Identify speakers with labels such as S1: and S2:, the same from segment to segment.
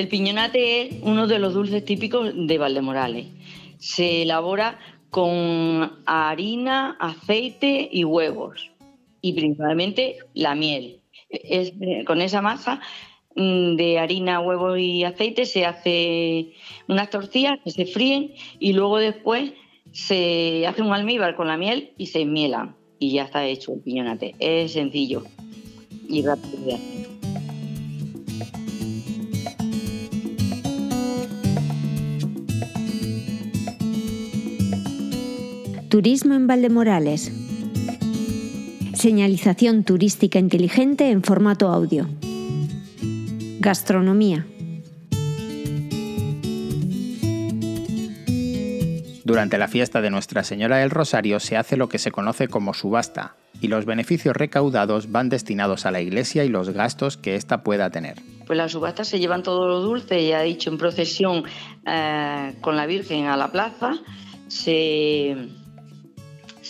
S1: El piñonate es uno de los dulces típicos de Valdemorales. Se elabora con harina, aceite y huevos y principalmente la miel. Es, con esa masa mm, de harina, huevos y aceite se hace unas tortillas que se fríen y luego después se hace un almíbar con la miel y se mielan y ya está hecho el piñonate. Es sencillo y rápido
S2: Turismo en Valdemorales. Señalización turística inteligente en formato audio. Gastronomía.
S3: Durante la fiesta de Nuestra Señora del Rosario se hace lo que se conoce como subasta, y los beneficios recaudados van destinados a la iglesia y los gastos que ésta pueda tener.
S1: Pues las subastas se llevan todo lo dulce, ya he dicho, en procesión eh, con la Virgen a la plaza, se,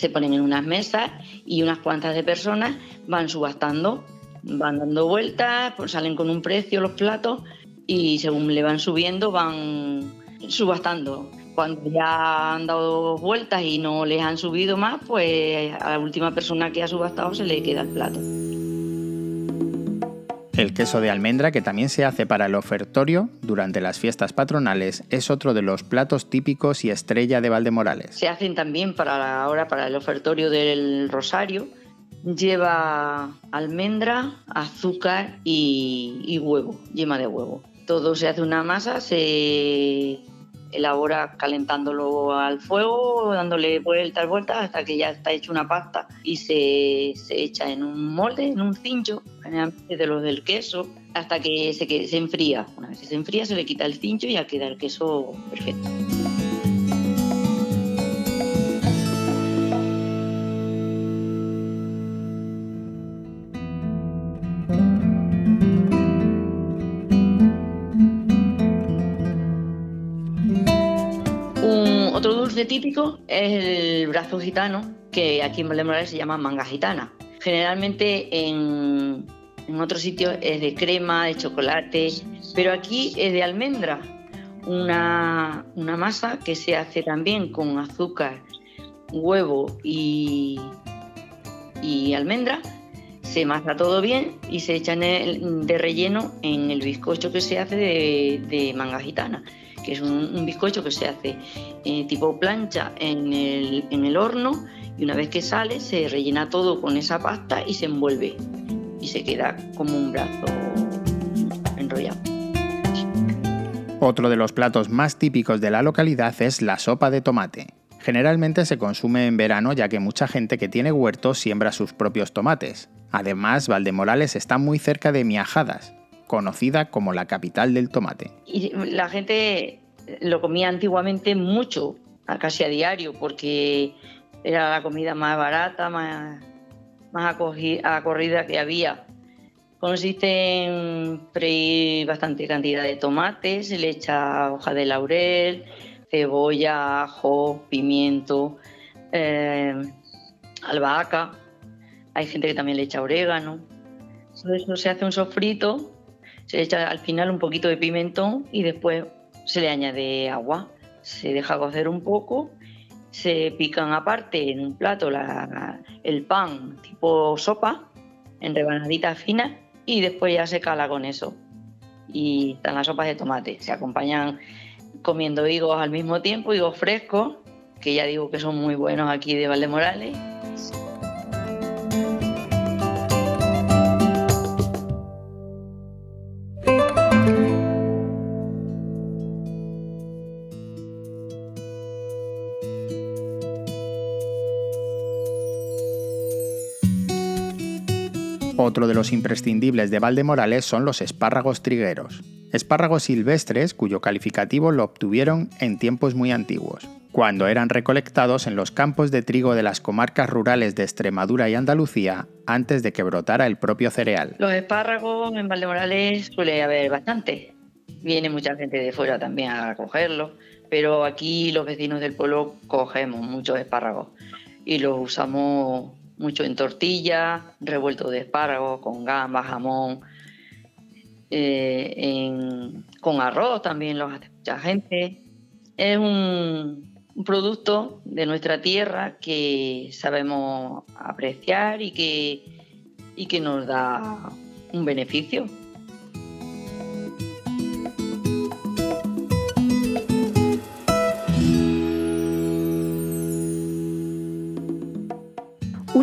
S1: se ponen en unas mesas y unas cuantas de personas van subastando, van dando vueltas, pues salen con un precio los platos y según le van subiendo van subastando. Cuando ya han dado vueltas y no les han subido más, pues a la última persona que ha subastado se le queda el plato.
S3: El queso de almendra, que también se hace para el ofertorio durante las fiestas patronales, es otro de los platos típicos y estrella de Valdemorales.
S1: Se hacen también para ahora para el ofertorio del Rosario. Lleva almendra, azúcar y, y huevo, yema de huevo. Todo se hace una masa, se elabora calentándolo al fuego, dándole vueltas, vueltas hasta que ya está hecho una pasta y se, se echa en un molde, en un cincho, generalmente de los del queso, hasta que se, que se enfría. Una vez que se enfría se le quita el cincho y ya queda el queso perfecto. Dulce típico es el brazo gitano, que aquí en Valdemorales se llama manga gitana. Generalmente en, en otros sitios es de crema, de chocolate, pero aquí es de almendra, una, una masa que se hace también con azúcar, huevo y, y almendra. Se masa todo bien y se echa de relleno en el bizcocho que se hace de, de manga gitana, que es un, bizcocho que se hace eh, tipo plancha en el, en el horno y una vez que sale se rellena todo con esa pasta y se envuelve y se queda como un brazo enrollado.
S3: Otro de los platos más típicos de la localidad es la sopa de tomate. Generalmente se consume en verano ya que mucha gente que tiene huertos siembra sus propios tomates. Además, Valdemorales está muy cerca de Miajadas, conocida como la capital del tomate.
S1: La gente lo comía antiguamente mucho, casi a diario, porque era la comida más barata, más, más acorrida que había. Consiste en freír bastante cantidad de tomates, se le echa hoja de laurel, cebolla, ajo, pimiento, eh, albahaca. Hay gente que también le echa orégano. Todo eso se hace un sofrito se echa al final un poquito de pimentón y después se le añade agua. Se deja cocer un poco, se pican aparte en un plato la- el pan tipo sopa, en rebanaditas finas, y después ya se cala con eso. Y están las sopas de tomate. Se acompañan comiendo higos al mismo tiempo, higos frescos, que ya digo que son muy buenos aquí de Valdemorales.
S3: Otro de los imprescindibles de Valdemorales son los espárragos trigueros. Espárragos silvestres cuyo calificativo lo obtuvieron en tiempos muy antiguos, cuando eran recolectados en los campos de trigo de las comarcas rurales de Extremadura y Andalucía antes de que brotara el propio cereal.
S1: Los espárragos en Valdemorales suele haber bastante. Viene mucha gente de fuera también a cogerlos, pero aquí los vecinos del pueblo cogemos muchos espárragos y los usamos mucho en tortilla, revuelto de espárragos, con gambas, jamón. eh, con arroz también lo hace mucha gente. Es un, producto de nuestra tierra que sabemos apreciar y que, y que nos da un beneficio.